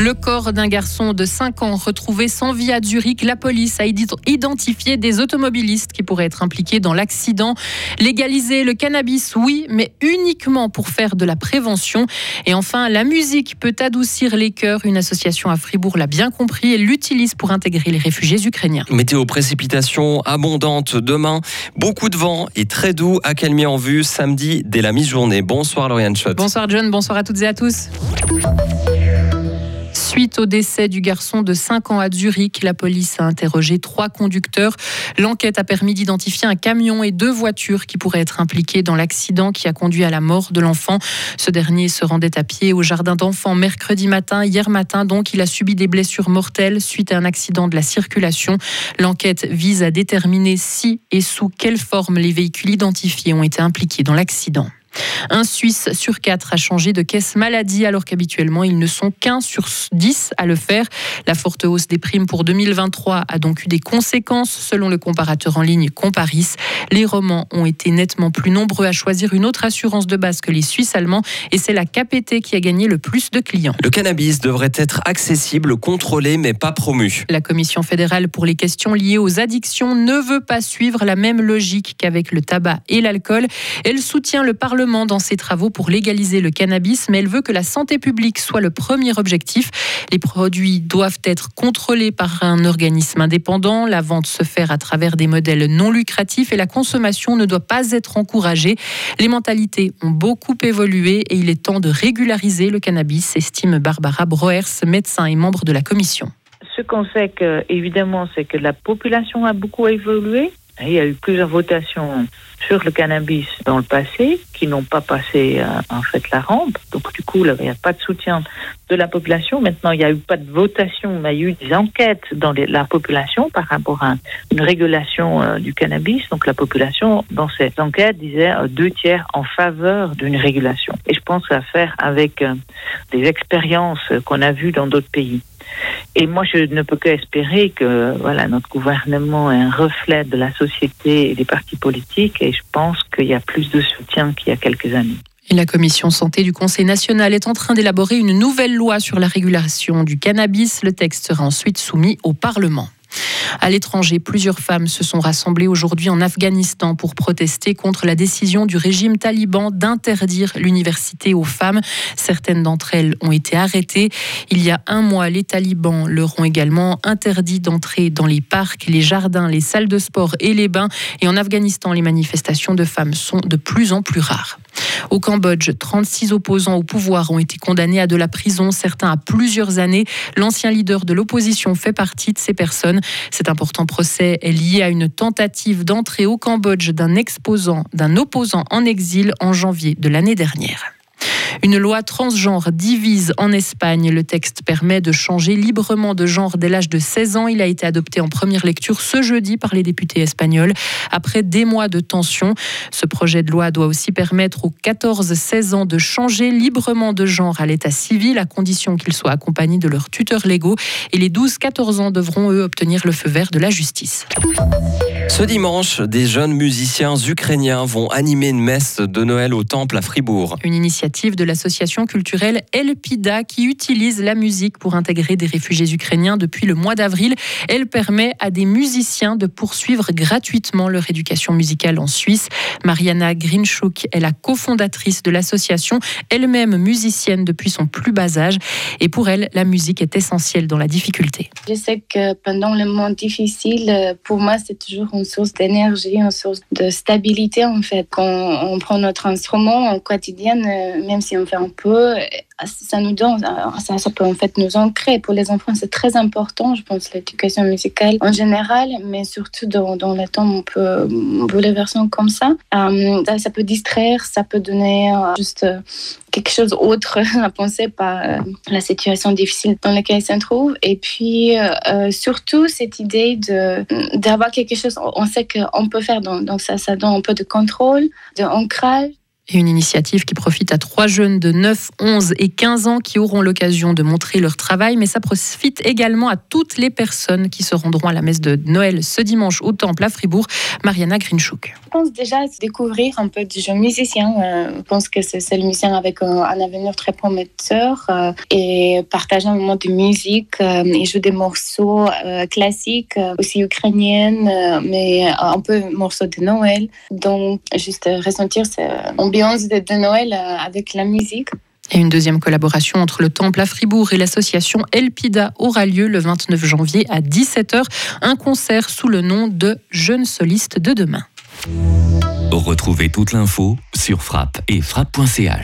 Le corps d'un garçon de 5 ans retrouvé sans vie à Zurich, la police a identifié des automobilistes qui pourraient être impliqués dans l'accident. Légaliser le cannabis, oui, mais uniquement pour faire de la prévention. Et enfin, la musique peut adoucir les cœurs. Une association à Fribourg l'a bien compris et l'utilise pour intégrer les réfugiés ukrainiens. Météo précipitation abondante demain, beaucoup de vent et très doux à Calmier en vue samedi dès la mi-journée. Bonsoir Lauriane Schott. Bonsoir John, bonsoir à toutes et à tous. Suite au décès du garçon de 5 ans à Zurich, la police a interrogé trois conducteurs. L'enquête a permis d'identifier un camion et deux voitures qui pourraient être impliquées dans l'accident qui a conduit à la mort de l'enfant. Ce dernier se rendait à pied au jardin d'enfants mercredi matin. Hier matin, donc, il a subi des blessures mortelles suite à un accident de la circulation. L'enquête vise à déterminer si et sous quelle forme les véhicules identifiés ont été impliqués dans l'accident. Un Suisse sur quatre a changé de caisse maladie alors qu'habituellement ils ne sont qu'un sur dix à le faire. La forte hausse des primes pour 2023 a donc eu des conséquences selon le comparateur en ligne Comparis. Les romans ont été nettement plus nombreux à choisir une autre assurance de base que les Suisses allemands et c'est la KPT qui a gagné le plus de clients. Le cannabis devrait être accessible, contrôlé mais pas promu. La Commission fédérale pour les questions liées aux addictions ne veut pas suivre la même logique qu'avec le tabac et l'alcool. Elle soutient le Parlement dans ses travaux pour légaliser le cannabis, mais elle veut que la santé publique soit le premier objectif. Les produits doivent être contrôlés par un organisme indépendant, la vente se faire à travers des modèles non lucratifs et la consommation ne doit pas être encouragée. Les mentalités ont beaucoup évolué et il est temps de régulariser le cannabis, estime Barbara Broers, médecin et membre de la commission. Ce qu'on sait que, évidemment, c'est que la population a beaucoup évolué. Il y a eu plusieurs votations sur le cannabis dans le passé qui n'ont pas passé euh, en fait la rampe. Donc du coup, il n'y a pas de soutien de la population. Maintenant, il n'y a eu pas de votation, mais il y a eu des enquêtes dans la population par rapport à une régulation euh, du cannabis. Donc la population, dans cette enquête, disait euh, deux tiers en faveur d'une régulation. Et je pense à faire avec des expériences qu'on a vues dans d'autres pays. Et moi, je ne peux qu'espérer que voilà, notre gouvernement est un reflet de la société et des partis politiques. Et je pense qu'il y a plus de soutien qu'il y a quelques années. La commission santé du Conseil national est en train d'élaborer une nouvelle loi sur la régulation du cannabis. Le texte sera ensuite soumis au Parlement. À l'étranger, plusieurs femmes se sont rassemblées aujourd'hui en Afghanistan pour protester contre la décision du régime taliban d'interdire l'université aux femmes. Certaines d'entre elles ont été arrêtées. Il y a un mois, les talibans leur ont également interdit d'entrer dans les parcs, les jardins, les salles de sport et les bains. Et en Afghanistan, les manifestations de femmes sont de plus en plus rares. Au Cambodge, 36 opposants au pouvoir ont été condamnés à de la prison, certains à plusieurs années. L'ancien leader de l'opposition fait partie de ces personnes. Cet important procès est lié à une tentative d'entrée au Cambodge d'un exposant, d'un opposant en exil en janvier de l'année dernière. Une loi transgenre divise en Espagne. Le texte permet de changer librement de genre dès l'âge de 16 ans. Il a été adopté en première lecture ce jeudi par les députés espagnols. Après des mois de tension, ce projet de loi doit aussi permettre aux 14-16 ans de changer librement de genre à l'état civil, à condition qu'ils soient accompagnés de leurs tuteurs légaux. Et les 12-14 ans devront, eux, obtenir le feu vert de la justice. Ce dimanche, des jeunes musiciens ukrainiens vont animer une messe de Noël au temple à Fribourg. Une initiative de l'association culturelle Elpida qui utilise la musique pour intégrer des réfugiés ukrainiens depuis le mois d'avril. Elle permet à des musiciens de poursuivre gratuitement leur éducation musicale en Suisse. Mariana Grinchuk est la cofondatrice de l'association, elle-même musicienne depuis son plus bas âge. Et pour elle, la musique est essentielle dans la difficulté. Je sais que pendant le moment difficile, pour moi, c'est toujours source d'énergie, une source de stabilité en fait. Quand on prend notre instrument en quotidien, euh, même si on fait un peu, ça nous donne, ça, ça, peut en fait nous ancrer. Pour les enfants, c'est très important, je pense, l'éducation musicale en général, mais surtout dans, dans le temps on peut bouleversant comme ça. Euh, ça, peut distraire, ça peut donner euh, juste euh, quelque chose d'autre à penser par la situation difficile dans laquelle ils se trouvent. Et puis, surtout, cette idée d'avoir quelque chose, on sait qu'on peut faire, donc, donc ça, ça donne un peu de contrôle, de ancrage Une initiative qui profite à trois jeunes de 9, 11 et 15 ans qui auront l'occasion de montrer leur travail, mais ça profite également à toutes les personnes qui se rendront à la messe de Noël ce dimanche au Temple à Fribourg. Mariana Grinchuk. Je pense déjà découvrir un peu du jeune musicien. Euh, je pense que c'est le musicien avec un, avenir très prometteur euh, et partager un moment de musique euh, et jouer des morceaux classiques, aussi ukrainiennes, mais un peu morceaux de Noël. Donc, juste ressentir cette ambiance de, de Noël avec la musique. Et une deuxième collaboration entre le Temple à Fribourg et l'association Elpida aura lieu le 29 janvier à 17h. Un concert sous le nom de Jeunes solistes de demain. Retrouvez toute l'info sur frappe et frappe.ch.